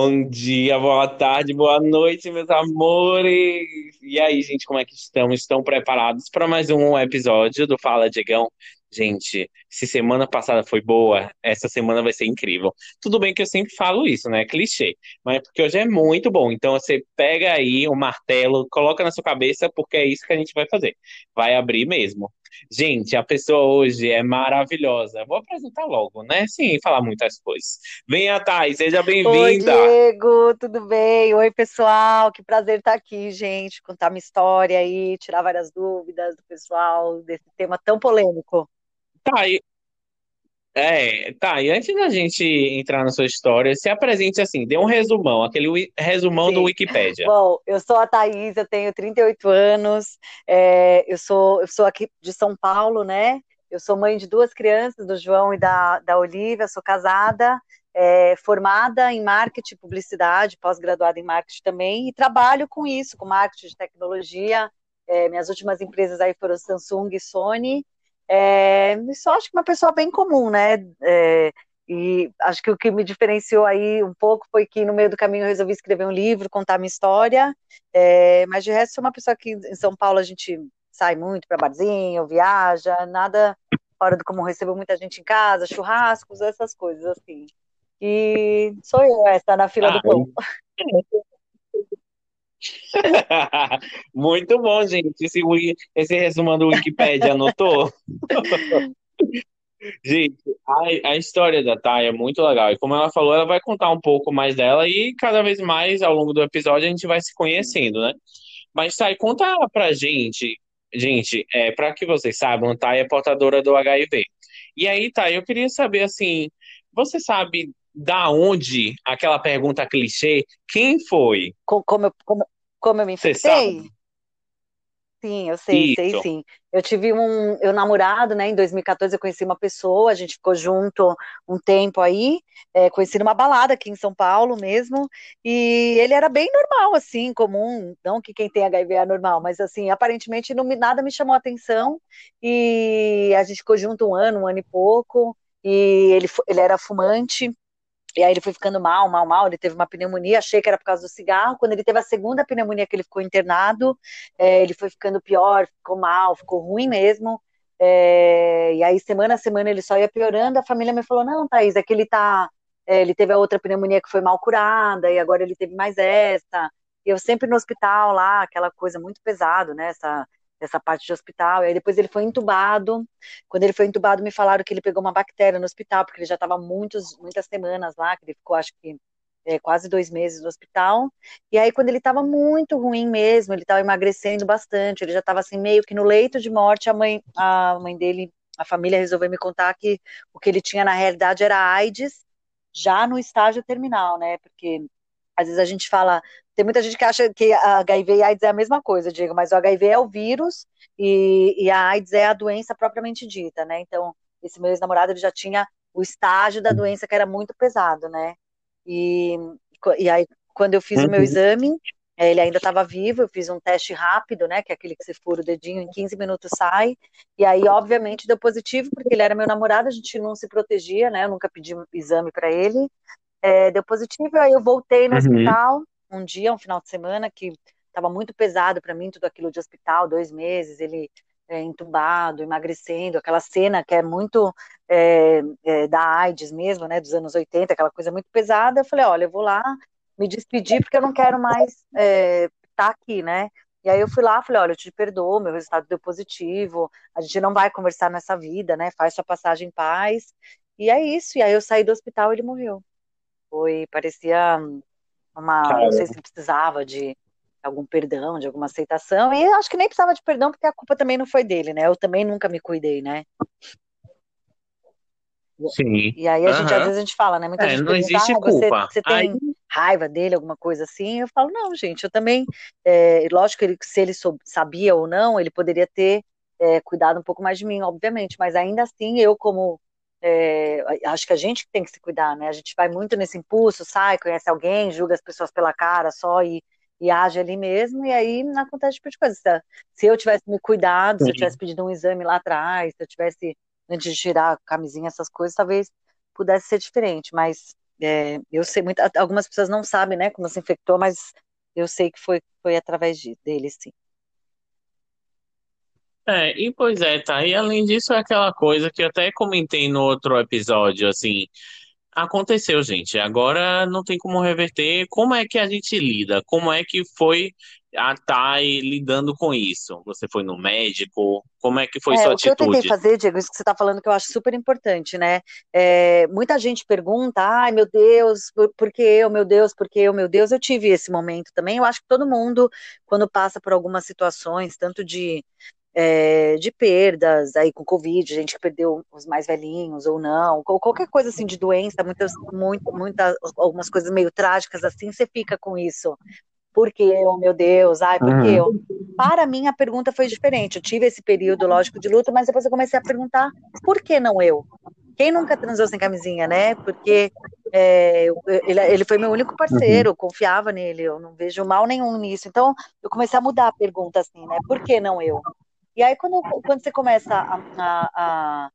Bom dia, boa tarde, boa noite, meus amores! E aí, gente, como é que estão? Estão preparados para mais um episódio do Fala Diegão? Gente, se semana passada foi boa, essa semana vai ser incrível. Tudo bem que eu sempre falo isso, né? Clichê, mas é porque hoje é muito bom. Então você pega aí o martelo, coloca na sua cabeça, porque é isso que a gente vai fazer. Vai abrir mesmo. Gente, a pessoa hoje é maravilhosa. Vou apresentar logo, né? Sem falar muitas coisas. Venha, Thay, seja Oi, bem-vinda. Diego, tudo bem? Oi, pessoal, que prazer estar aqui, gente, contar minha história aí, tirar várias dúvidas do pessoal desse tema tão polêmico. Thay, é, tá, e antes da gente entrar na sua história, se apresente assim, dê um resumão, aquele resumão do Sim. Wikipédia. Bom, eu sou a Thaís, eu tenho 38 anos, é, eu sou, eu sou aqui de São Paulo, né? Eu sou mãe de duas crianças, do João e da, da Olivia, sou casada, é, formada em marketing e publicidade, pós-graduada em marketing também, e trabalho com isso, com marketing de tecnologia. É, minhas últimas empresas aí foram Samsung e Sony. É, só acho que uma pessoa bem comum, né? É, e acho que o que me diferenciou aí um pouco foi que no meio do caminho eu resolvi escrever um livro, contar minha história. É, mas de resto, sou uma pessoa que em São Paulo a gente sai muito para barzinho, viaja, nada fora do comum. Recebo muita gente em casa, churrascos, essas coisas assim. E sou eu essa na fila Ah, do pão. muito bom, gente. Esse, esse do Wikipédia anotou? Gente, a, a história da Thay é muito legal. E como ela falou, ela vai contar um pouco mais dela e cada vez mais ao longo do episódio a gente vai se conhecendo, né? Mas, Thay, conta pra gente, gente, é, para que vocês saibam, a Thay é portadora do HIV. E aí, Thay, eu queria saber, assim, você sabe da onde aquela pergunta clichê, quem foi? Co- Como eu, como, como eu me infectei? Sim, eu sei, sei Isso. sim. Eu tive um, eu namorado, né? Em 2014 eu conheci uma pessoa, a gente ficou junto um tempo aí, é, conheci numa balada aqui em São Paulo mesmo, e ele era bem normal, assim, comum, não que quem tem HIV é normal, mas assim, aparentemente não me, nada me chamou a atenção, e a gente ficou junto um ano, um ano e pouco, e ele, ele era fumante, e aí ele foi ficando mal, mal, mal. Ele teve uma pneumonia, achei que era por causa do cigarro. Quando ele teve a segunda pneumonia que ele ficou internado, é, ele foi ficando pior, ficou mal, ficou ruim mesmo. É, e aí, semana a semana, ele só ia piorando. A família me falou: Não, Thaís, é que ele tá. é, ele teve a outra pneumonia que foi mal curada, e agora ele teve mais essa. E eu sempre no hospital lá, aquela coisa muito pesado, né? Essa, essa parte de hospital. E aí depois ele foi entubado. Quando ele foi entubado, me falaram que ele pegou uma bactéria no hospital, porque ele já estava muitas semanas lá, que ele ficou, acho que, é, quase dois meses no hospital. E aí, quando ele estava muito ruim mesmo, ele estava emagrecendo bastante, ele já estava assim, meio que no leito de morte, a mãe, a mãe dele, a família resolveu me contar que o que ele tinha na realidade era AIDS, já no estágio terminal, né? Porque às vezes a gente fala, tem muita gente que acha que a HIV e a AIDS é a mesma coisa, Diego, mas o HIV é o vírus e, e a AIDS é a doença propriamente dita, né? Então, esse meu ex-namorado ele já tinha o estágio da doença que era muito pesado, né? E, e aí, quando eu fiz o meu Uhum. exame, eh, ele ainda estava vivo, eu fiz um teste rápido, né? Que é aquele que você fura o dedinho, em 15 minutos sai. E aí, obviamente, deu positivo, porque ele era meu namorado, a gente não se protegia, né? Eu nunca pedi exame para ele. É, deu positivo, aí eu voltei no Uhum. hospital um dia, um final de semana, que estava muito pesado para mim, tudo aquilo de hospital, dois meses, ele é, entubado, emagrecendo, aquela cena que é muito é, é, da AIDS mesmo, né, dos anos 80, aquela coisa muito pesada. Eu falei, olha, eu vou lá me despedir porque eu não quero mais estar aqui, né? E aí eu fui lá, falei, olha, eu te perdoo, meu resultado deu positivo, a gente não vai conversar nessa vida, né? Faz sua passagem em paz. E é isso. E aí eu saí do hospital ele morreu. Foi, parecia uma, não sei se precisava de algum perdão, de alguma aceitação, e acho que nem precisava de perdão, porque a culpa também não foi dele, né? Eu também nunca me cuidei, né? sim. E aí a gente, às Aham. vezes a gente fala, né? Muita É, gente não pergunta, existe ah, você, culpa. você Aí, tem raiva dele, alguma coisa assim? Eu falo, não, gente, eu também, é, lógico que ele, se ele sabia ou não, ele poderia ter é, cuidado um pouco mais de mim, obviamente, mas ainda assim, eu como, é, acho que a gente que tem que se cuidar, né? A gente vai muito nesse impulso, sai, conhece alguém, julga as pessoas pela cara só e, e age ali mesmo, e aí não acontece tipo de coisa. Se, eu tivesse me cuidado, se eu tivesse pedido um exame lá atrás, se eu tivesse, antes de tirar a camisinha, essas coisas, talvez pudesse ser diferente, mas é, eu sei muito, algumas pessoas não sabem, né, como se infectou, mas eu sei que foi, foi através de, dele, sim. É, e pois é, tá. E além disso, é aquela coisa que eu até comentei no outro episódio, assim, aconteceu, gente. Agora não tem como reverter. Como é que a gente lida? Como é que foi a Thay lidando com isso? Você foi no médico? Como é que foi É, sua o que eu tentei fazer, Diego, isso que você está falando que eu acho super importante, né? É, muita gente pergunta, ai meu Deus, por, por que eu, meu Deus, por que eu, meu Deus? Eu tive esse momento também. Eu acho que todo mundo, quando passa por algumas situações, tanto de é, de perdas aí com Covid, gente que perdeu os mais velhinhos ou não, ou qualquer coisa assim de doença, muitas, muito, muitas, algumas coisas meio trágicas assim, você fica com isso. Por que eu, meu Deus? Ai, por que eu? Uhum. Para mim, a pergunta foi diferente. Eu tive esse período, lógico, de luta, mas depois eu comecei a perguntar, por que não eu? Quem nunca transou sem camisinha, né? Porque é, ele, ele foi meu único Uhum. parceiro, eu confiava nele, eu não vejo mal nenhum nisso. Então, eu comecei a mudar a pergunta assim, né? Por que não eu? E aí, quando, quando você começa a, a,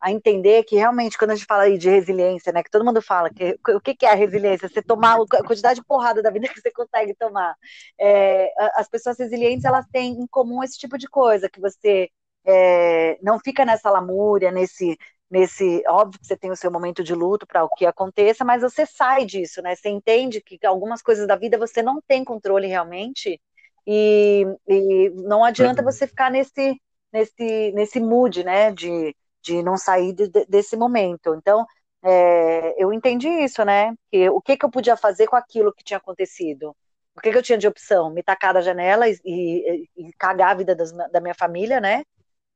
a, entender que realmente, quando a gente fala aí de resiliência, né? Que todo mundo fala, que, o que, que é a resiliência? Você tomar a quantidade de porrada da vida que você consegue tomar. É, as pessoas resilientes, elas têm em comum esse tipo de coisa, que você é, não fica nessa lamúria, nesse, nesse, óbvio que você tem o seu momento de luto para o que aconteça, mas você sai disso, né? Você entende que algumas coisas da vida você não tem controle realmente e, e não adianta Uhum. você ficar nesse nesse nesse mood, né? De, de não sair de- de- desse momento. Então é, eu entendi isso, né? Que, o que, que eu podia fazer com aquilo que tinha acontecido? O que, que eu tinha de opção? Me tacar da janela e, e, e cagar a vida das, da minha família, né?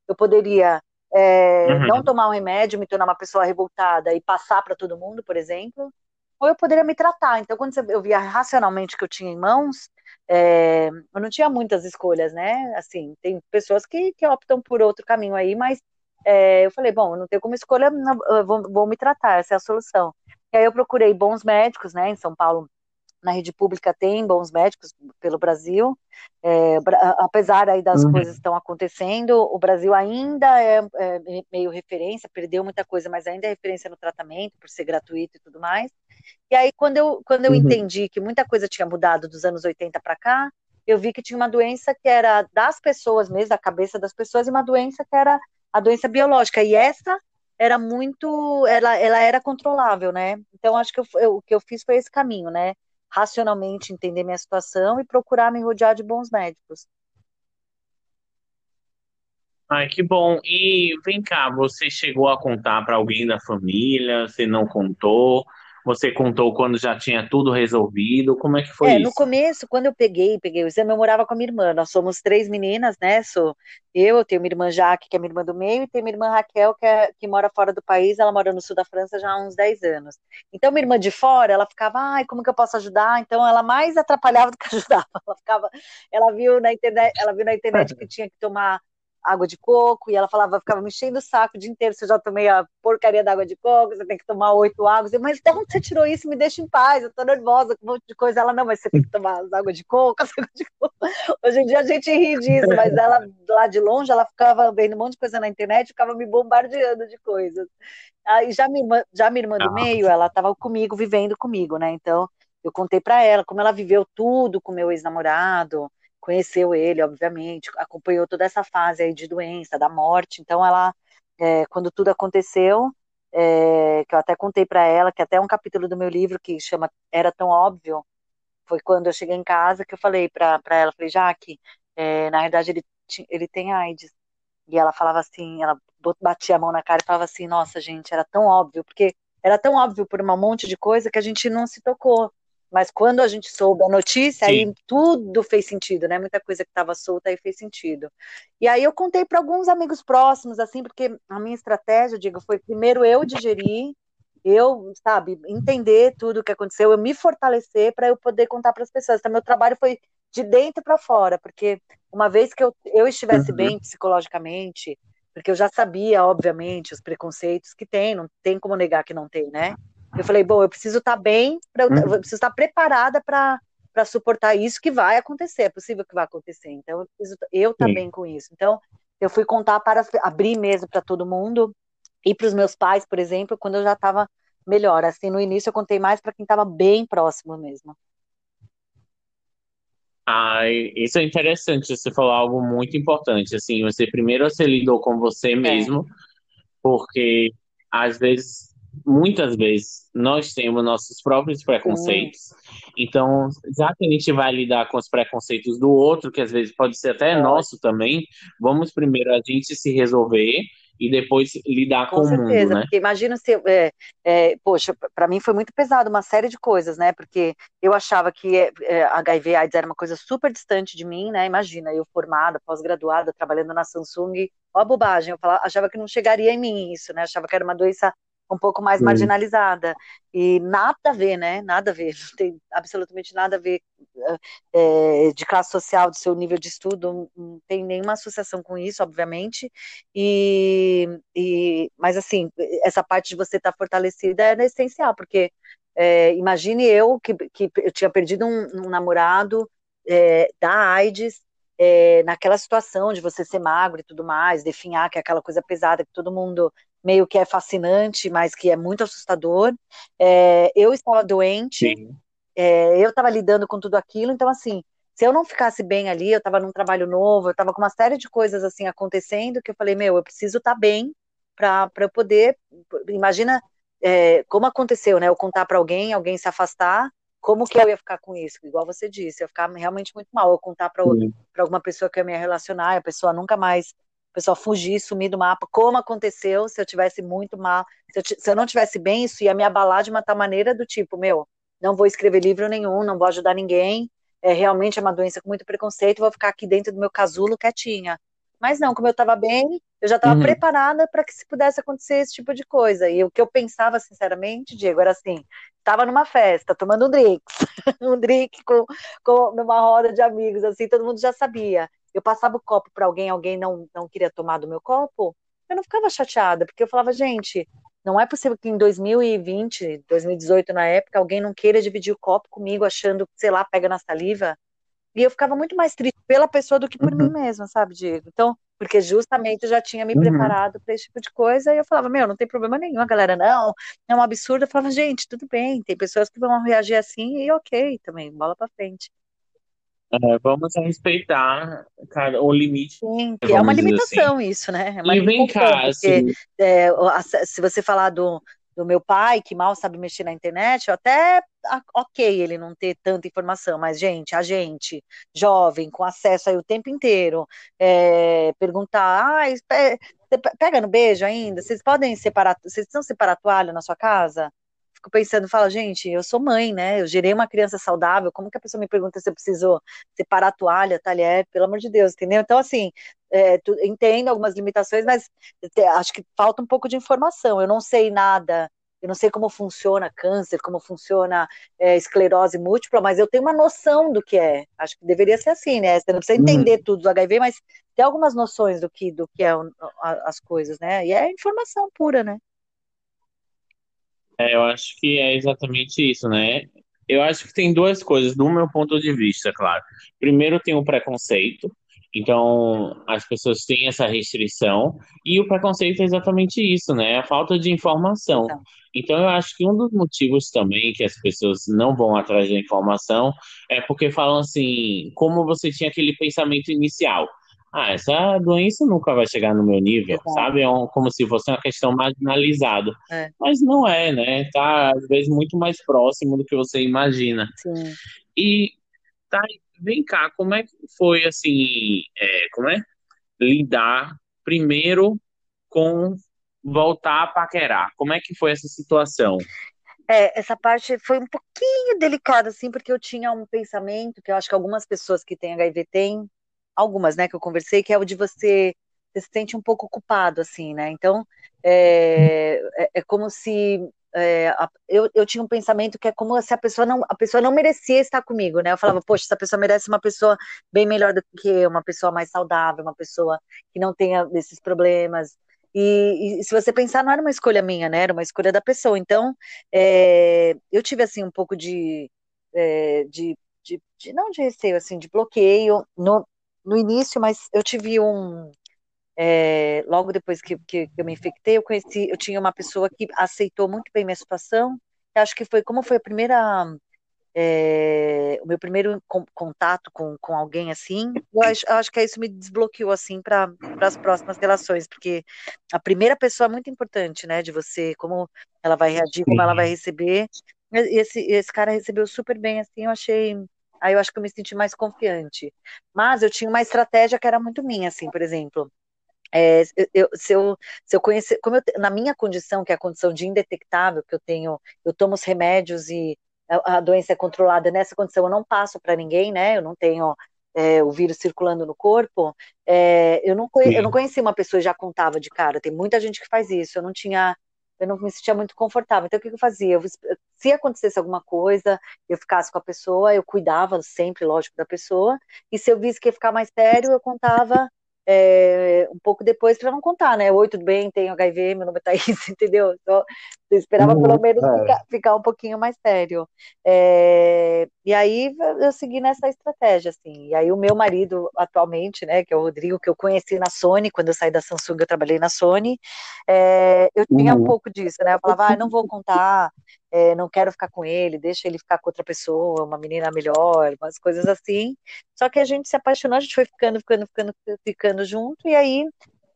Eu poderia é, não Uhum. tomar um remédio, me tornar uma pessoa revoltada e passar para todo mundo, por exemplo, ou eu poderia me tratar. Então, quando eu via racionalmente que eu tinha em mãos, é, eu não tinha muitas escolhas, né? Assim, tem pessoas que, que optam por outro caminho aí, mas é, eu falei, bom, eu não tenho como escolha, não, vou, vou me tratar, essa é a solução. E aí eu procurei bons médicos, né? Em São Paulo na rede pública tem bons médicos pelo Brasil, é, apesar aí das coisas que Uhum. estão acontecendo, o Brasil ainda é, é meio referência, perdeu muita coisa, mas ainda é referência no tratamento, por ser gratuito e tudo mais. E aí, quando eu, quando eu Uhum. entendi que muita coisa tinha mudado dos anos 80 para cá, eu vi que tinha uma doença que era das pessoas mesmo, da cabeça das pessoas, e uma doença que era a doença biológica. E essa era muito, ela, ela era controlável, né? Então, acho que eu, eu- o que eu fiz foi esse caminho, né? Racionalmente entender minha situação e procurar me rodear de bons médicos. Ai, que bom. E vem cá, você chegou a contar para alguém da família? Você não contou? Você contou quando já tinha tudo resolvido? Como é que foi É, no isso? começo, quando eu peguei, peguei o exame, eu morava com a minha irmã. Nós somos três meninas, né? Sou eu, eu tenho minha irmã Jaque, que é minha irmã do meio, e tenho minha irmã Raquel, que, é, que mora fora do país. Ela mora no sul da França já há uns 10 anos. Então, minha irmã de fora, ela ficava, ai, como que eu posso ajudar? Então, ela mais atrapalhava do que ajudava. Ela ficava, ela viu na internet, ela viu na internet que tinha que tomar água de coco, e ela falava, ficava me enchendo o saco o dia inteiro, se eu já tomei a porcaria da água de coco, você tem que tomar oito águas, eu, mas de onde você tirou isso? Me deixa em paz, eu tô nervosa com um monte de coisa, ela, não, mas você tem que tomar as águas de coco, as águas de coco. Hoje em dia a gente ri disso, mas ela, lá de longe, ela ficava vendo um monte de coisa na internet, ficava me bombardeando de coisas. Aí já minha irmã, já minha irmã do Ah, meio, ela tava comigo, vivendo comigo, né, então eu contei pra ela como ela viveu tudo com meu ex-namorado, conheceu ele, obviamente, acompanhou toda essa fase aí de doença, da morte. Então, ela, é, quando tudo aconteceu, é, que eu até contei para ela, que até um capítulo do meu livro que chama Era Tão Óbvio, foi quando eu cheguei em casa que eu falei para ela, falei, Jaque, é, na verdade ele, ele tem AIDS. E ela falava assim, ela batia a mão na cara e falava assim, nossa, gente, era tão óbvio, porque era tão óbvio por um monte de coisa que a gente não se tocou. Mas quando a gente soube a notícia, sim. aí tudo fez sentido, né? Muita coisa que estava solta aí fez sentido. E aí eu contei para alguns amigos próximos, assim, porque a minha estratégia, digo, foi primeiro eu digerir, eu, sabe, entender tudo o que aconteceu, eu me fortalecer para eu poder contar para as pessoas. Então, meu trabalho foi de dentro para fora, porque uma vez que eu, eu estivesse Uhum. bem psicologicamente, porque eu já sabia, obviamente, os preconceitos que tem, não tem como negar que não tem, né? Eu falei, bom, eu preciso estar bem, pra, eu, Uhum. eu preciso estar preparada para para suportar isso que vai acontecer, é possível que vai acontecer. Então, eu preciso eu estar Sim. bem com isso. Então, eu fui contar para abrir mesmo para todo mundo e para os meus pais, por exemplo, quando eu já estava melhor. Assim, no início eu contei mais para quem estava bem próximo mesmo. Ah, isso é interessante, você falou algo muito importante, assim, você primeiro você lidou com você é. mesmo, é. porque às vezes, muitas vezes, nós temos nossos próprios preconceitos, então, já que a gente vai lidar com os preconceitos do outro, que às vezes pode ser até é. nosso também, vamos primeiro a gente se resolver, e depois lidar com, com certeza, o mundo, né? Porque imagina se, é, é, poxa, para mim foi muito pesado uma série de coisas, né? Porque eu achava que é, é HIV AIDS era uma coisa super distante de mim, né? Imagina, eu formada, pós-graduada, trabalhando na Samsung, ó a bobagem, eu falava, achava que não chegaria em mim isso, né? Achava que era uma doença um pouco mais Sim. marginalizada. E nada a ver, né? Nada a ver, não tem absolutamente nada a ver é, de classe social, do seu nível de estudo, não tem nenhuma associação com isso, obviamente. E, e mas assim, essa parte de você estar tá fortalecida é essencial, porque é, imagine eu que, que eu tinha perdido um, um namorado é, da AIDS. É, naquela situação de você ser magro e tudo mais, definhar, que é aquela coisa pesada que todo mundo meio que é fascinante, mas que é muito assustador. É, eu estava doente, é, eu estava lidando com tudo aquilo, então assim, se eu não ficasse bem ali, eu estava num trabalho novo, eu estava com uma série de coisas assim acontecendo que eu falei, meu, eu preciso estar tá bem para eu poder. Imagina é, como aconteceu, né? Eu contar para alguém, alguém se afastar, como que eu ia ficar com isso? Igual você disse, eu ia ficar realmente muito mal. Eu contar para alguma pessoa que eu ia me relacionar, a pessoa nunca mais o pessoal fugir, sumir do mapa, como aconteceu se eu tivesse muito mal, se eu, se eu não tivesse bem, isso ia me abalar de uma tal maneira do tipo, meu, não vou escrever livro nenhum, não vou ajudar ninguém, é realmente é uma doença com muito preconceito, vou ficar aqui dentro do meu casulo quietinha. Mas não, como eu estava bem, eu já estava uhum. preparada para que se pudesse acontecer esse tipo de coisa. E o que eu pensava, sinceramente, Diego, era assim: estava numa festa, tomando um drink, um drink com, com, numa roda de amigos, assim, todo mundo já sabia eu passava o copo para alguém, alguém não, não queria tomar do meu copo, eu não ficava chateada, porque eu falava, gente, não é possível que em 2020, 2018 na época, alguém não queira dividir o copo comigo, achando, sei lá, pega na saliva. E eu ficava muito mais triste pela pessoa do que por uhum. mim mesma, sabe, Diego? Então, porque justamente eu já tinha me uhum. preparado para esse tipo de coisa, e eu falava, meu, não tem problema nenhum, a galera, não, é um absurdo. Eu falava, gente, tudo bem, tem pessoas que vão reagir assim, e ok também, bola para frente. É, vamos respeitar cara, o limite. Sim, que é uma assim. limitação assim. isso, né? É e vem cá, porque, assim... é, se você falar do, do meu pai, que mal sabe mexer na internet, eu até ok ele não ter tanta informação, mas, gente, a gente, jovem, com acesso aí o tempo inteiro, é, perguntar, ah, pega no beijo ainda? Vocês podem separar, vocês precisam separar a toalha na sua casa? Fico pensando, fala, gente, eu sou mãe, né? Eu gerei uma criança saudável, como que a pessoa me pergunta se eu preciso separar a toalha, talher, pelo amor de Deus, entendeu? Então, assim, é, tu, entendo algumas limitações, mas te, acho que falta um pouco de informação. Eu não sei nada, eu não sei como funciona câncer, como funciona é, esclerose múltipla, mas eu tenho uma noção do que é. Acho que deveria ser assim, né? Você não precisa entender uhum. tudo do HIV, mas tem algumas noções do que, do que é as coisas, né? E é informação pura, né? É, eu acho que é exatamente isso, né? Eu acho que tem duas coisas, do meu ponto de vista, claro. Primeiro, tem o preconceito, então as pessoas têm essa restrição, e o preconceito é exatamente isso, né? A falta de informação. Então. então, eu acho que um dos motivos também que as pessoas não vão atrás da informação é porque falam assim, como você tinha aquele pensamento inicial ah, essa doença nunca vai chegar no meu nível, sabe? É um, como se fosse uma questão marginalizada. É. Mas não é, né? Tá, às vezes, muito mais próximo do que você imagina. Sim. E, tá, vem cá, como é que foi, assim, é, como é? Lidar primeiro com voltar a paquerar. Como é que foi essa situação? É, essa parte foi um pouquinho delicada, assim, porque eu tinha um pensamento que eu acho que algumas pessoas que têm HIV têm, algumas, né, que eu conversei, que é o de você, você se sente um pouco ocupado, assim, né? Então, é, é, é como se é, eu, eu tinha um pensamento que é como se a pessoa não a pessoa não merecia estar comigo, né? Eu falava, poxa, essa pessoa merece uma pessoa bem melhor do que eu, uma pessoa mais saudável, uma pessoa que não tenha esses problemas. E, e se você pensar, não era uma escolha minha, né? Era uma escolha da pessoa. Então, é, eu tive assim um pouco de, é, de, de, de, não de receio, assim, de bloqueio no, no início, mas eu tive um. é, logo depois que, que, que, eu me infectei, eu conheci, eu tinha uma pessoa que aceitou muito bem minha situação. Acho que foi como foi a primeira é, o meu primeiro contato com, com alguém assim, eu acho, eu acho que isso me desbloqueou assim para as próximas relações, porque a primeira pessoa é muito importante, né, de você, como ela vai reagir, como ela vai receber. Esse, esse cara recebeu super bem, assim, eu achei. Aí eu acho que eu me senti mais confiante. Mas eu tinha uma estratégia que era muito minha, assim, por exemplo. É, eu, se, eu, se eu conhecer, como eu, na minha condição, que é a condição de indetectável, que eu tenho, eu tomo os remédios e a, doença é controlada nessa condição, eu não passo para ninguém, né? Eu não tenho é, o vírus circulando no corpo. É, eu, não eu não conhecia uma pessoa e já contava de cara. Tem muita gente que faz isso. Eu não tinha, eu não me sentia muito confortável. Então o que, eu fazia? Eu, se acontecesse alguma coisa, eu ficasse com a pessoa, eu cuidava sempre, lógico, da pessoa. E se eu visse que ia ficar mais sério, eu contava é, um pouco depois para não contar, né? Oi, tudo bem? Tenho HIV, meu nome é Thaís, entendeu? Então, eu esperava pelo menos é. ficar, ficar, um pouquinho mais sério. É, e aí eu segui nessa estratégia, assim. E aí o meu marido atualmente, né, que é o Rodrigo, que eu conheci na Sony, quando eu saí da Samsung, eu trabalhei na Sony, é, eu tinha uhum. um pouco disso, né? Eu falava, ah, não vou contar, é, não quero ficar com ele, deixa ele ficar com outra pessoa, uma menina melhor, umas coisas assim. Só que a gente se apaixonou, a gente foi ficando, ficando, ficando, ficando junto, e aí,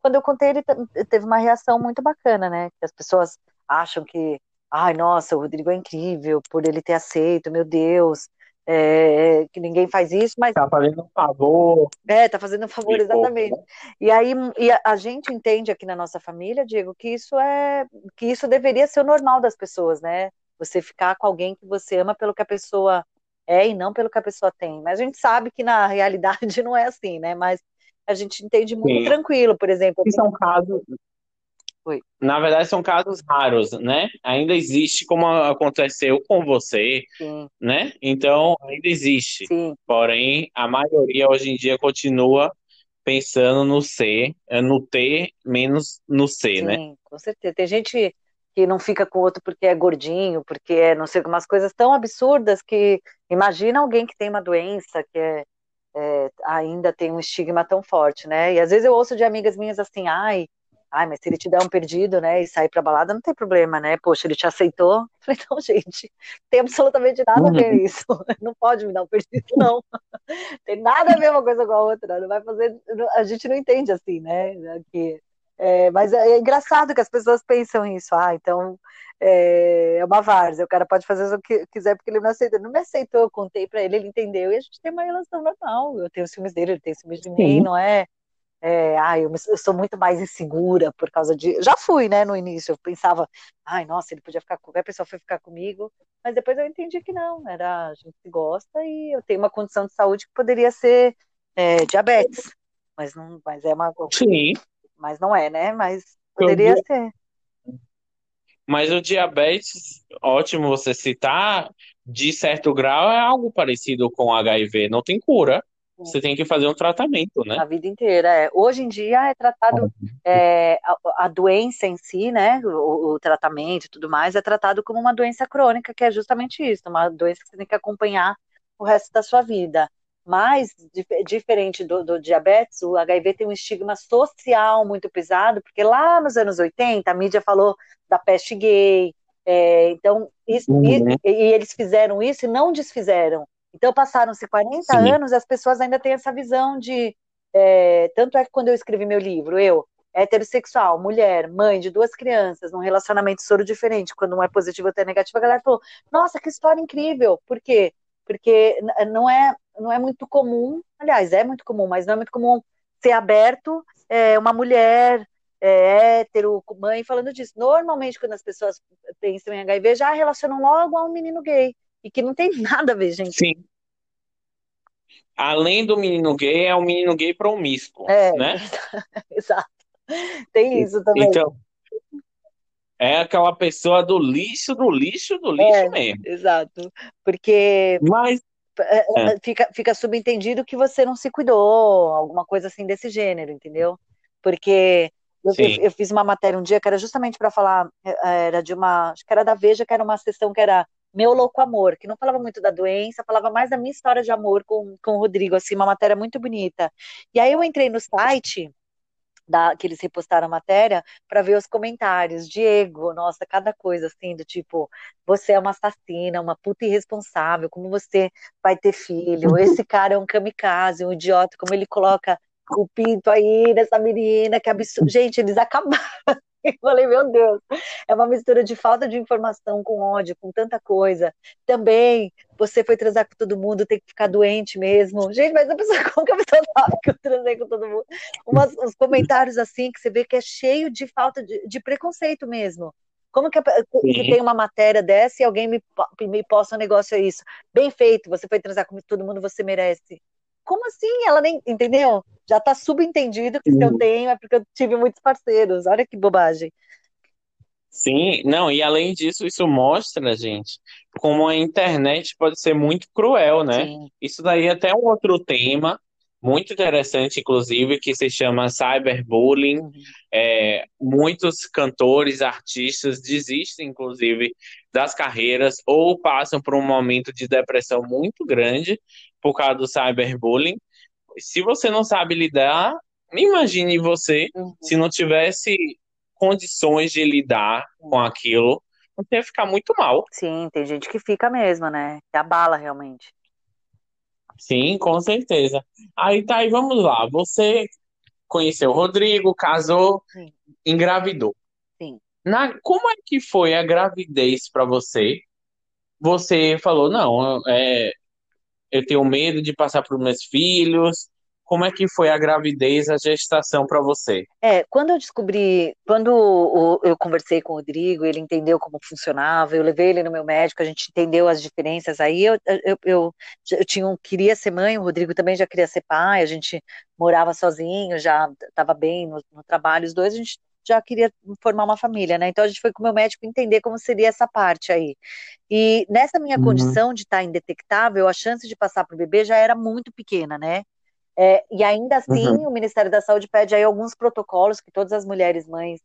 quando eu contei, ele teve uma reação muito bacana, né? Que as pessoas acham que, ai, nossa, o Rodrigo é incrível por ele ter aceito, meu Deus. É, que ninguém faz isso, mas. Tá fazendo um favor. É, tá fazendo um favor, exatamente. Pouco, né? E aí e a, a, gente entende aqui na nossa família, Diego, que isso é que isso deveria ser o normal das pessoas, né? Você ficar com alguém que você ama pelo que a pessoa é e não pelo que a pessoa tem. Mas a gente sabe que na realidade não é assim, né? Mas a gente entende muito Sim. tranquilo, por exemplo. E são casos. Oi. Na verdade, são casos raros, né? Ainda existe como aconteceu com você, Sim. né? Então, ainda existe. Sim. Porém, a maioria hoje em dia continua pensando no C, no T menos no Sim, né? Sim, com certeza. Tem gente que não fica com o outro porque é gordinho, porque é não sei umas coisas tão absurdas que imagina alguém que tem uma doença que é, é, ainda tem um estigma tão forte, né? E às vezes eu ouço de amigas minhas assim, ai, ai, mas se ele te der um perdido, né, e sair pra balada, não tem problema, né? Poxa, ele te aceitou. Eu falei, não, gente, tem absolutamente nada a ver uhum. isso. Não pode me dar um perdido, não. tem nada a ver uma coisa com a outra. Não vai fazer. A gente não entende assim, né? Que é, mas é, é, engraçado que as pessoas pensam isso. Ah, então é, é uma várzea, o cara pode fazer o que quiser porque ele não aceitou. Não me aceitou, eu contei para ele, ele entendeu e a gente tem uma relação normal. Eu tenho os filmes dele, ele tem os filmes de mim, não é? É ah, eu, eu, sou muito mais insegura por causa de. Já fui, né, no início. Eu pensava, ai, nossa, ele podia ficar com. A pessoa foi ficar comigo. Mas depois eu entendi que não, era a gente se gosta e eu tenho uma condição de saúde que poderia ser é, diabetes. Mas não, mas é uma. Sim mas não é, né? Mas poderia ser. Mas o diabetes, ótimo você citar, de certo grau é algo parecido com HIV, não tem cura. Você tem que fazer um tratamento, né? A vida inteira, é. Hoje em dia é tratado é, a, a, doença em si, né? O, o, tratamento e tudo mais é tratado como uma doença crônica, que é justamente isso, uma doença que você tem que acompanhar o resto da sua vida. Mas, diferente do, do, diabetes, o HIV tem um estigma social muito pesado, porque lá nos anos 80 a mídia falou da peste gay, é, então, isso, uhum. e, e, eles fizeram isso e não desfizeram. Então, passaram-se 40 Sim. anos e as pessoas ainda têm essa visão de. É, tanto é que quando eu escrevi meu livro, eu, heterossexual, mulher, mãe de duas crianças, num relacionamento soro diferente, quando um é positivo e outro é negativo, a galera falou: nossa, que história incrível! Por quê? Porque não é não é muito comum, aliás, é muito comum, mas não é muito comum ser aberto é, uma mulher é, hétero, mãe, falando disso. Normalmente, quando as pessoas pensam em HIV, já relacionam logo a um menino gay, e que não tem nada a ver, gente. Sim. Além do menino gay, é um menino gay promíscuo, é, né? Exato. Tem isso também. Então, é aquela pessoa do lixo, do lixo, do lixo é, mesmo. Exato. Porque. Mas é, é. é. fica, fica subentendido que você não se cuidou, alguma coisa assim desse gênero, entendeu? Porque eu, eu, eu fiz uma matéria um dia que era justamente para falar, é, era de uma, acho que era da Veja, que era uma sessão que era Meu Louco Amor, que não falava muito da doença, falava mais da minha história de amor com, com o Rodrigo, assim, uma matéria muito bonita. E aí eu entrei no site da, que eles repostaram a matéria para ver os comentários. Diego, nossa, cada coisa assim, do tipo, você é uma assassina, uma puta irresponsável, como você vai ter filho? Esse cara é um kamikaze, um idiota, como ele coloca o pinto aí dessa menina, que absurdo. Gente, eles acabaram. Eu falei, meu Deus, é uma mistura de falta de informação com ódio, com tanta coisa. Também, você foi transar com todo mundo, tem que ficar doente mesmo. Gente, mas a pessoa, como que a pessoa sabe que eu transei com todo mundo? Umas, uns comentários assim, que você vê que é cheio de falta de, de preconceito mesmo. Como que, que, tem uma matéria dessa e alguém me, me posta um negócio é isso? Bem feito, você foi transar com todo mundo, você merece. Como assim? Ela nem. Entendeu? Já tá subentendido que se eu tenho é porque eu tive muitos parceiros. Olha que bobagem. Sim, não, e além disso, isso mostra, gente, como a internet pode ser muito cruel, né? Sim. Isso daí é até um outro tema, muito interessante, inclusive, que se chama cyberbullying. Uhum. É, muitos cantores, artistas desistem, inclusive, das carreiras ou passam por um momento de depressão muito grande por causa do cyberbullying. Se você não sabe lidar, imagine você uhum. se não tivesse condições de lidar com aquilo, você ia ficar muito mal. Sim, tem gente que fica mesmo, né? Que abala realmente. Sim, com certeza. Aí tá, aí vamos lá. Você conheceu o Rodrigo, casou, Sim. engravidou. Sim. Na, como é que foi a gravidez para você? Você falou, não, é, eu tenho medo de passar para os meus filhos. Como é que foi a gravidez, a gestação para você? É, quando eu descobri, quando eu conversei com o Rodrigo, ele entendeu como funcionava, eu levei ele no meu médico, a gente entendeu as diferenças. Aí eu, eu, eu, eu tinha um, queria ser mãe, o Rodrigo também já queria ser pai, a gente morava sozinho, já estava bem no, no trabalho, os dois, a gente já queria formar uma família, né? Então a gente foi com o meu médico entender como seria essa parte aí. E nessa minha uhum. condição de estar tá indetectável, a chance de passar para o bebê já era muito pequena, né? É, e ainda assim, uhum. o Ministério da Saúde pede aí alguns protocolos que todas as mulheres mães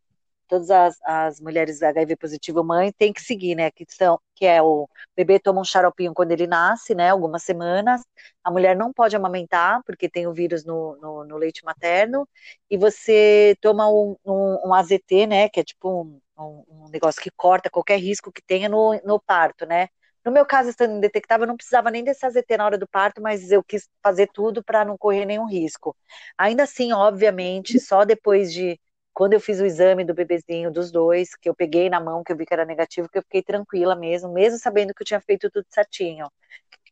todas as, as mulheres HIV positivo mãe têm que seguir, né? Que são, que é o bebê toma um xaropinho quando ele nasce, né? Algumas semanas. A mulher não pode amamentar porque tem o vírus no, no, no leite materno. E você toma um, um, um, AZT, né? Que é tipo um, um, negócio que corta qualquer risco que tenha no, no parto, né? No meu caso, estando indetectável, eu não precisava nem desse AZT na hora do parto, mas eu quis fazer tudo para não correr nenhum risco. Ainda assim, obviamente, só depois de quando eu fiz o exame do bebezinho, dos dois, que eu peguei na mão, que eu vi que era negativo, que eu fiquei tranquila mesmo, mesmo sabendo que eu tinha feito tudo certinho.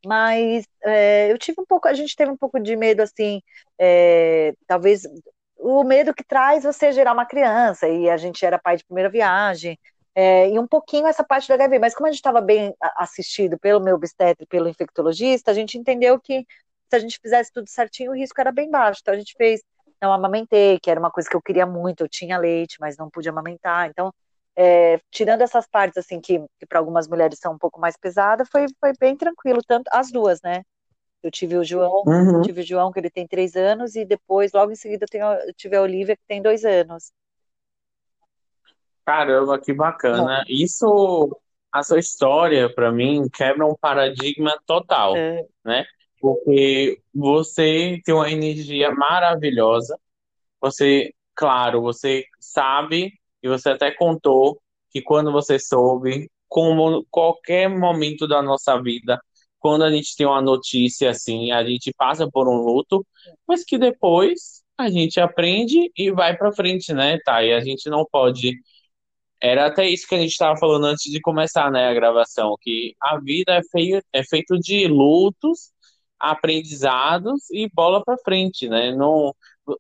Mas é, eu tive um pouco, a gente teve um pouco de medo, assim, é, talvez o medo que traz você gerar uma criança, e a gente era pai de primeira viagem, é, e um pouquinho essa parte do HIV, mas como a gente estava bem assistido pelo meu obstetra e pelo infectologista, a gente entendeu que se a gente fizesse tudo certinho, o risco era bem baixo. Então a gente fez não amamentei, que era uma coisa que eu queria muito, eu tinha leite, mas não pude amamentar. Então, é, tirando essas partes, assim, que, que para algumas mulheres são um pouco mais pesadas, foi, foi bem tranquilo, tanto as duas, né? Eu tive o João, uhum. tive o João, que ele tem três anos, e depois, logo em seguida, eu, tenho, eu tive a Olivia, que tem dois anos. Caramba, que bacana. Isso, a sua história, para mim, quebra um paradigma total, é. né? Porque você tem uma energia maravilhosa. Você, claro, você sabe e você até contou que quando você soube, como qualquer momento da nossa vida, quando a gente tem uma notícia assim, a gente passa por um luto, mas que depois a gente aprende e vai para frente, né, tá? E a gente não pode era até isso que a gente estava falando antes de começar, né, a gravação, que a vida é, feio, é feito de lutos aprendizados e bola para frente, né? Não,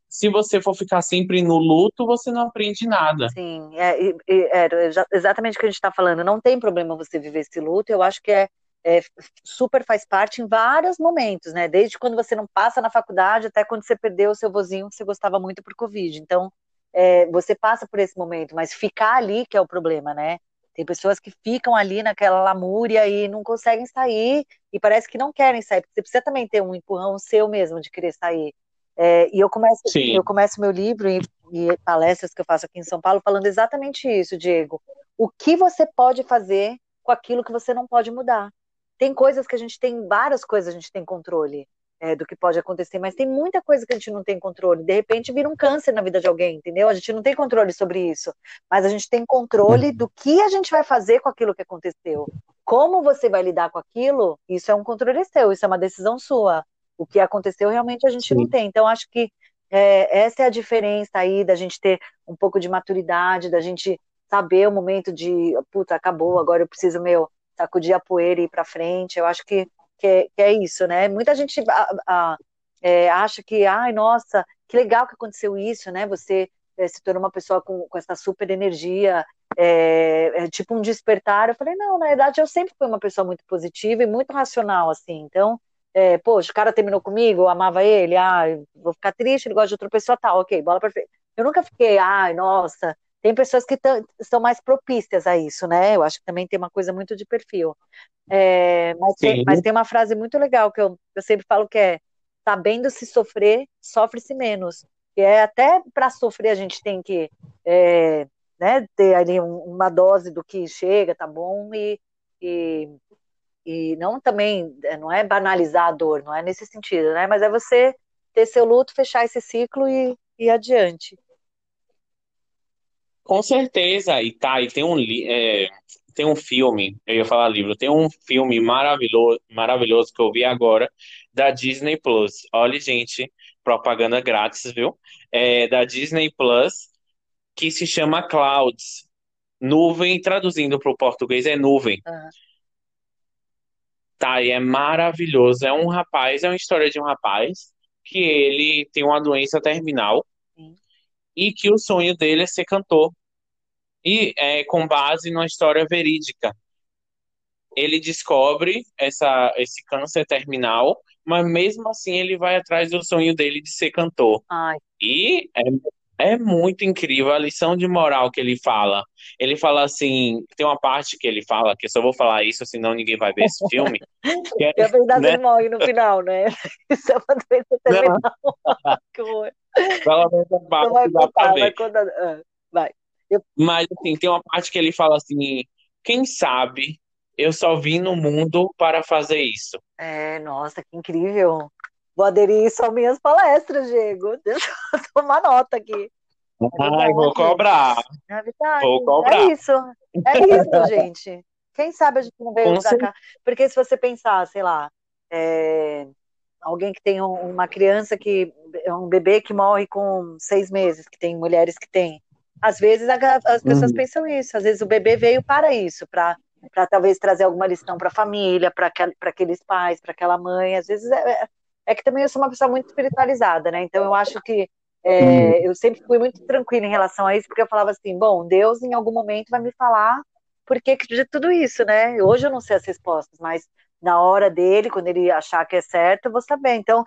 se você for ficar sempre no luto, você não aprende nada. Sim, é, é, é exatamente o que a gente está falando. Não tem problema você viver esse luto. Eu acho que é, é, super faz parte em vários momentos, né? Desde quando você não passa na faculdade até quando você perdeu o seu vozinho que você gostava muito por Covid. Então, é, você passa por esse momento, mas ficar ali que é o problema, né? Tem pessoas que ficam ali naquela lamúria e não conseguem sair e parece que não querem sair, porque você precisa também ter um empurrão seu mesmo de querer sair. É, e eu começo, Sim. eu começo meu livro e, e, palestras que eu faço aqui em São Paulo falando exatamente isso, Diego. O que você pode fazer com aquilo que você não pode mudar? Tem coisas que a gente tem, várias coisas a gente tem controle. É, do que pode acontecer, mas tem muita coisa que a gente não tem controle. De repente vira um câncer na vida de alguém, entendeu? A gente não tem controle sobre isso, mas a gente tem controle do que a gente vai fazer com aquilo que aconteceu. Como você vai lidar com aquilo, isso é um controle seu, isso é uma decisão sua. O que aconteceu realmente a gente Sim. não tem. Então, acho que é, essa é a diferença aí da gente ter um pouco de maturidade, da gente saber o momento de, puta, acabou, agora eu preciso, meu, sacudir a poeira e ir para frente. Eu acho que que é, que é isso, né? Muita gente a, a, é, acha que, ai, nossa, que legal que aconteceu isso, né? Você é, se tornou uma pessoa com, com essa super energia, é, é, tipo um despertar. Eu falei, não, na verdade eu sempre fui uma pessoa muito positiva e muito racional, assim. Então, é, poxa, o cara terminou comigo, eu amava ele, ah, vou ficar triste, ele gosta de outra pessoa, tá, ok, bola frente. Eu nunca fiquei, ai, nossa, tem pessoas que são mais propícias a isso, né? Eu acho que também tem uma coisa muito de perfil. É, mas, tem, mas, tem, uma frase muito legal que eu, eu sempre falo que é sabendo se sofrer, sofre-se menos. E é até para sofrer a gente tem que é, né, ter ali um, uma dose do que chega, tá bom, e, e, e não também, é, não é banalizar a dor, não é nesse sentido, né? Mas é você ter seu luto, fechar esse ciclo e ir adiante. Com certeza, e tá, e tem um, é, tem um filme, eu ia falar livro, tem um filme maravilhoso, maravilhoso que eu vi agora, da Disney Plus. Olha, gente, propaganda grátis, viu? É, da Disney Plus, que se chama Clouds. Nuvem, traduzindo para o português, é nuvem. Uhum. Tá, e é maravilhoso. É um rapaz, é uma história de um rapaz que ele tem uma doença terminal e que o sonho dele é ser cantor. E é com base numa história verídica. Ele descobre essa, esse câncer terminal, mas mesmo assim ele vai atrás do sonho dele de ser cantor. Ai. E é, é muito incrível a lição de moral que ele fala. Ele fala assim, tem uma parte que ele fala, que eu só vou falar isso, senão ninguém vai ver esse filme. que é, é verdade, né? morre no final, né? Isso é uma doença terminal. que horror. Pelo menos a parte vai dá contar, ver. Vai, contar, ah, vai. Eu... Mas, assim, tem uma parte que ele fala assim: quem sabe eu só vim no mundo para fazer isso. É, nossa, que incrível. Vou aderir isso às minhas palestras, Diego. Deixa eu tomar nota aqui. Ai, vou cobrar. É verdade. Vou cobrar. É isso. É isso, gente. Quem sabe a gente não veio pra cá. Porque se você pensar, sei lá, é, alguém que tem uma criança que é um bebê que morre com seis meses, que tem mulheres que têm. Às vezes as pessoas uhum. pensam isso, às vezes o bebê veio para isso, para para talvez trazer alguma lição para a família, para aqueles pais, para aquela mãe. Às vezes é, é, que também eu sou uma pessoa muito espiritualizada, né? Então eu acho que é, uhum. eu sempre fui muito tranquila em relação a isso, porque eu falava assim: bom, Deus em algum momento vai me falar por que de tudo isso, né? Hoje eu não sei as respostas, mas na hora dele, quando ele achar que é certo, eu vou saber. Então,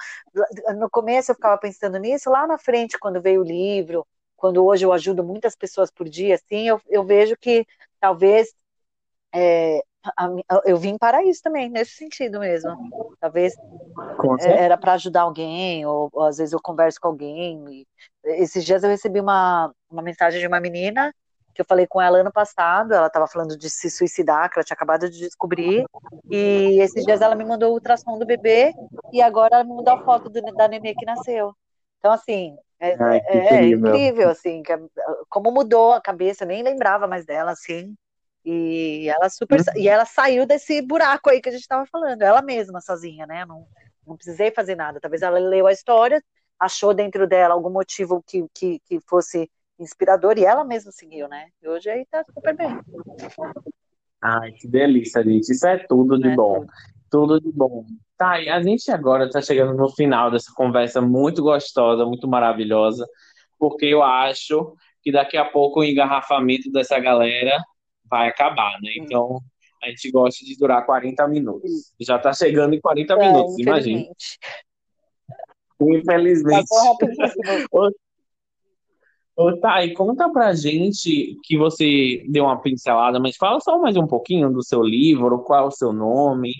no começo eu ficava pensando nisso, lá na frente, quando veio o livro, quando hoje eu ajudo muitas pessoas por dia, assim, eu, eu vejo que talvez é, eu vim para isso também, nesse sentido mesmo. Talvez é, era para ajudar alguém, ou, ou, às vezes eu converso com alguém. Esses dias eu recebi uma, uma mensagem de uma menina que eu falei com ela ano passado, ela estava falando de se suicidar, que ela tinha acabado de descobrir, e esses dias ela me mandou o ultrassom do bebê, e agora ela me mandou a foto do, da nenê que nasceu. Então, assim, é, Ai, é, é incrível, assim, que, como mudou a cabeça, eu nem lembrava mais dela, assim. E ela super. Uhum. E ela saiu desse buraco aí que a gente estava falando, ela mesma, sozinha, né? Não, não precisei fazer nada. Talvez ela leu a história, achou dentro dela algum motivo que, que, que fosse inspirador e ela mesma seguiu, né? E hoje aí tá super bem. Ai, que delícia, gente. Isso é tudo de é bom. Tudo. tudo de bom. Tá, e a gente agora está chegando no final dessa conversa muito gostosa, muito maravilhosa, porque eu acho que daqui a pouco o engarrafamento dessa galera vai acabar, né? Então, a gente gosta de durar 40 minutos. Já está chegando em 40 é, minutos, imagina. Infelizmente. Ô, ô, Thay, conta pra gente que você deu uma pincelada, mas fala só mais um pouquinho do seu livro, qual é o seu nome,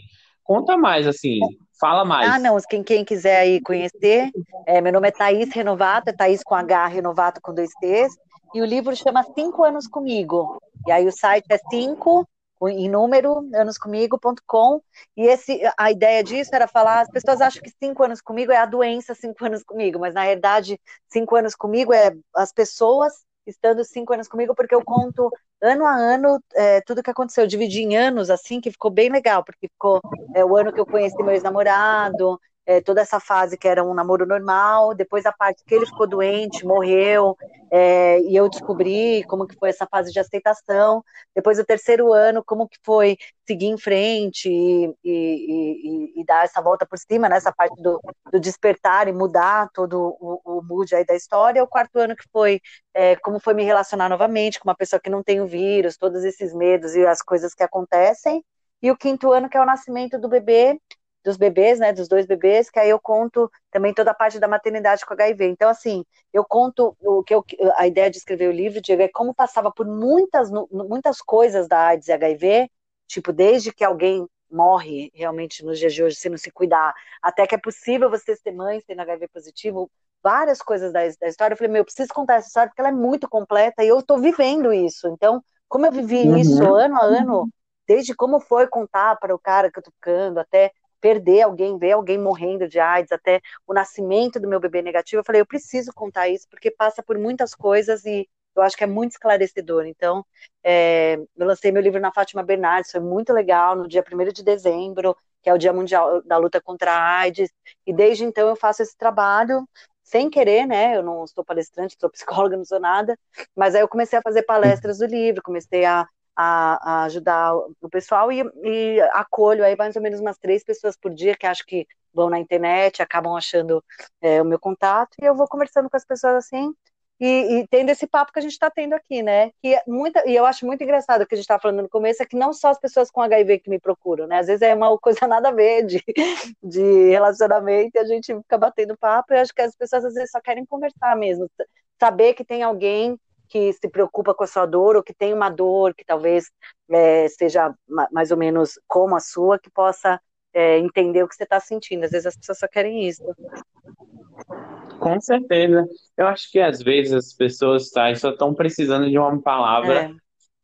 Conta mais, assim, fala mais. Ah, não, quem, quem quiser aí conhecer, é, meu nome é Thaís Renovato, é Thaís com H, Renovato com dois T's, e o livro chama Cinco Anos Comigo. E aí o site é 5 em número, anoscomigo.com, e esse, a ideia disso era falar, as pessoas acham que cinco anos comigo é a doença cinco anos comigo, mas na verdade, cinco anos comigo é as pessoas estando cinco anos comigo, porque eu conto ano a ano é, tudo que aconteceu, eu dividi em anos, assim, que ficou bem legal, porque ficou é, o ano que eu conheci meu ex-namorado, é, toda essa fase que era um namoro normal, depois a parte que ele ficou doente, morreu, é, e eu descobri como que foi essa fase de aceitação, depois o terceiro ano, como que foi seguir em frente e, e, e, e dar essa volta por cima, nessa né, parte do, do, despertar e mudar todo o, o mood aí da história, o quarto ano que foi é, como foi me relacionar novamente com uma pessoa que não tem o vírus, todos esses medos e as coisas que acontecem, e o quinto ano que é o nascimento do bebê, dos bebês, né, dos dois bebês, que aí eu conto também toda a parte da maternidade com HIV. Então, assim, eu conto o que eu, a ideia de escrever o livro, Diego, é como passava por muitas, muitas coisas da AIDS e HIV, tipo, desde que alguém morre realmente nos dias de hoje se não se cuidar, até que é possível você ser mãe sendo HIV positivo, várias coisas da, da história. Eu falei, meu, eu preciso contar essa história porque ela é muito completa e eu estou vivendo isso. Então, como eu vivi uhum. isso ano a ano, desde como foi contar para o cara que eu tô ficando, até perder alguém, ver alguém morrendo de AIDS, até o nascimento do meu bebê negativo, eu falei, eu preciso contar isso, porque passa por muitas coisas e eu acho que é muito esclarecedor. Então, é, eu lancei meu livro na Fátima Bernardes, foi muito legal, no dia 1 de dezembro, que é o Dia Mundial da Luta contra a AIDS, e desde então eu faço esse trabalho, sem querer, né? Eu não sou palestrante, sou psicóloga, não sou nada, mas aí eu comecei a fazer palestras do livro, comecei a a, a ajudar o pessoal e, e, acolho aí mais ou menos umas três pessoas por dia que acho que vão na internet, acabam achando é, o meu contato e eu vou conversando com as pessoas assim e, e tendo esse papo que a gente está tendo aqui, né? Que é muita, e eu acho muito engraçado o que a gente estava falando no começo é que não só as pessoas com HIV que me procuram, né? Às vezes é uma coisa nada a ver de, de relacionamento e a gente fica batendo papo e acho que as pessoas às vezes só querem conversar mesmo, saber que tem alguém que se preocupa com a sua dor ou que tem uma dor que talvez é, seja mais ou menos como a sua, que possa é, entender o que você está sentindo. Às vezes as pessoas só querem isso. Com certeza. Eu acho que às vezes as pessoas tá, só estão precisando de uma palavra é.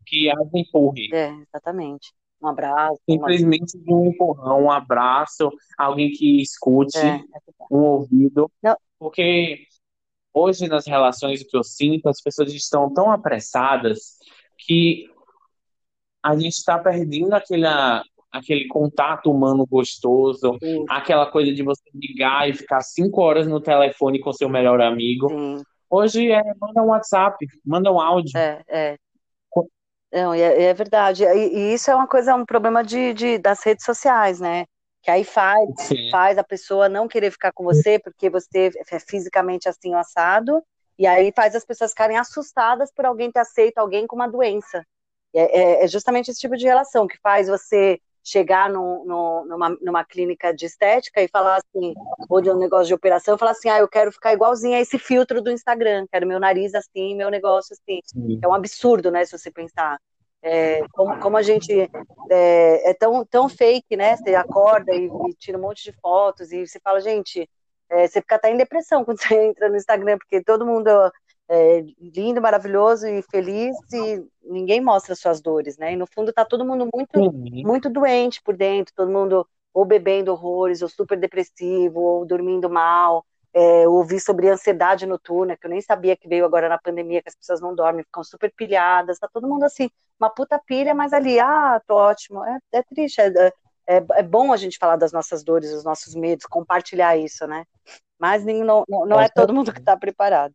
que as empurre. É, exatamente. Um abraço. Simplesmente uma... um empurrão, um abraço, alguém que escute, é, é um ouvido. Não. Porque hoje nas relações o que eu sinto, as pessoas estão tão apressadas que a gente está perdendo aquele, aquele contato humano gostoso, Sim. aquela coisa de você ligar e ficar cinco horas no telefone com seu melhor amigo. Sim. Hoje é manda um WhatsApp, manda um áudio. É, é. Não, é, é verdade. E, e, isso é uma coisa, um problema de, de, das redes sociais, né? Que aí faz, faz a pessoa não querer ficar com você porque você é fisicamente assim assado, e aí faz as pessoas ficarem assustadas por alguém ter aceito alguém com uma doença. É, é, é justamente esse tipo de relação que faz você chegar no, no, numa, numa clínica de estética e falar assim, ou de um negócio de operação, falar assim, ah, eu quero ficar igualzinho a esse filtro do Instagram, quero meu nariz assim, meu negócio assim. Sim. É um absurdo, né, se você pensar. É, como, como, a gente é, é, tão, tão fake, né? Você acorda e, e, tira um monte de fotos e você fala, gente, é, você fica até em depressão quando você entra no Instagram, porque todo mundo é lindo, maravilhoso e feliz e ninguém mostra suas dores, né? E no fundo tá todo mundo muito, uhum. muito doente por dentro, todo mundo ou bebendo horrores, ou super depressivo, ou dormindo mal, é, ouvi sobre ansiedade noturna, que eu nem sabia que veio agora na pandemia, que as pessoas não dormem, ficam super pilhadas, tá todo mundo assim, uma puta pilha, mas ali, ah, tô ótimo. É, é triste, é, é, é, bom a gente falar das nossas dores, dos nossos medos, compartilhar isso, né? Mas não, não, não é todo mundo que está preparado.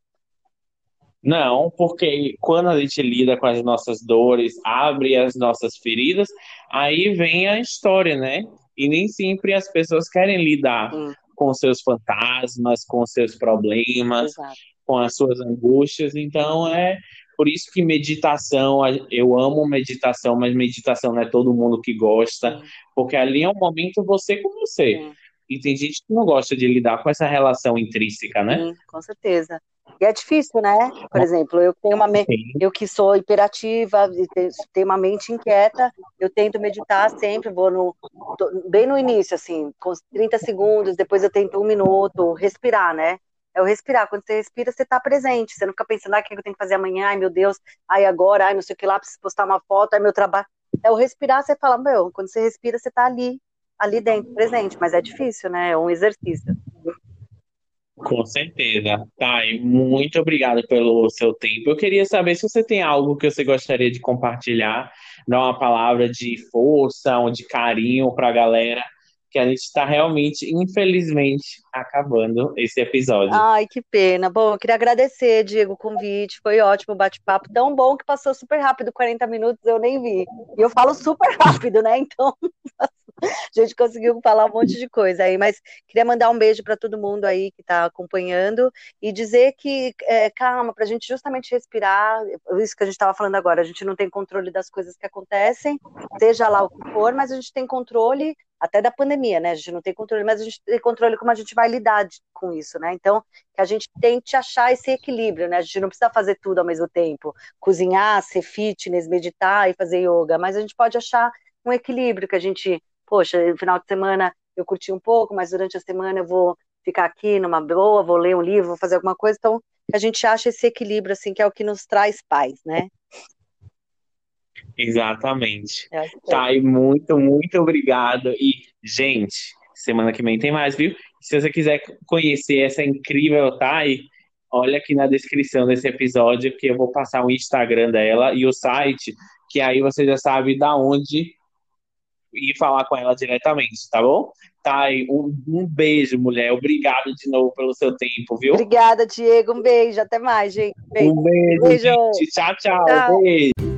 Não, porque quando a gente lida com as nossas dores, abre as nossas feridas, aí vem a história, né? E nem sempre as pessoas querem lidar hum com seus fantasmas, com seus problemas, Exato. com as suas angústias. Então é por isso que meditação, eu amo meditação, mas meditação não é todo mundo que gosta, porque ali é um momento você com você. Sim. E tem gente que não gosta de lidar com essa relação intrínseca, né? Sim, com certeza. E é difícil, né? Por exemplo, eu tenho uma me... eu que sou hiperativa, tenho uma mente inquieta, eu tento meditar sempre, vou no bem no início, assim, com 30 segundos, depois eu tento um minuto, respirar, né? É o respirar. Quando você respira, você está presente. Você não fica pensando, ah, o que eu tenho que fazer amanhã? Ai, meu Deus, ai, agora, ai, não sei o que lá, preciso postar uma foto, ai, meu trabalho. É o respirar, você fala, meu, quando você respira, você tá ali, ali dentro, presente, mas é difícil, né? É um exercício. Com certeza. Thay, muito obrigado pelo seu tempo. Eu queria saber se você tem algo que você gostaria de compartilhar, dar uma palavra de força, ou de carinho para a galera, que a gente está realmente, infelizmente, acabando esse episódio. Ai, que pena. Bom, eu queria agradecer, Diego, o convite. Foi ótimo o bate-papo. Tão bom que passou super rápido 40 minutos, eu nem vi. E eu falo super rápido, né? Então, a gente conseguiu falar um monte de coisa aí, mas queria mandar um beijo para todo mundo aí que está acompanhando e dizer que é, calma, para a gente justamente respirar, isso que a gente estava falando agora, a gente não tem controle das coisas que acontecem, seja lá o que for, mas a gente tem controle até da pandemia, né? A gente não tem controle, mas a gente tem controle como a gente vai lidar com isso, né? Então, que a gente tente achar esse equilíbrio, né? A gente não precisa fazer tudo ao mesmo tempo, cozinhar, ser fitness, meditar e fazer yoga, mas a gente pode achar um equilíbrio que a gente poxa, no final de semana eu curti um pouco, mas durante a semana eu vou ficar aqui numa boa, vou ler um livro, vou fazer alguma coisa. Então, a gente acha esse equilíbrio, assim, que é o que nos traz paz, né? Exatamente. É tá, e muito, muito obrigado. E, gente, semana que vem tem mais, viu? Se você quiser conhecer essa incrível Thay, olha aqui na descrição desse episódio que eu vou passar o Instagram dela e o site, que aí você já sabe da onde e falar com ela diretamente, tá bom? Tá, um, um beijo, mulher. Obrigado de novo pelo seu tempo, viu? Obrigada, Diego. Um beijo. Até mais, gente. Beijo. Um beijo, beijo. Gente. Tchau, tchau. tchau. Beijo.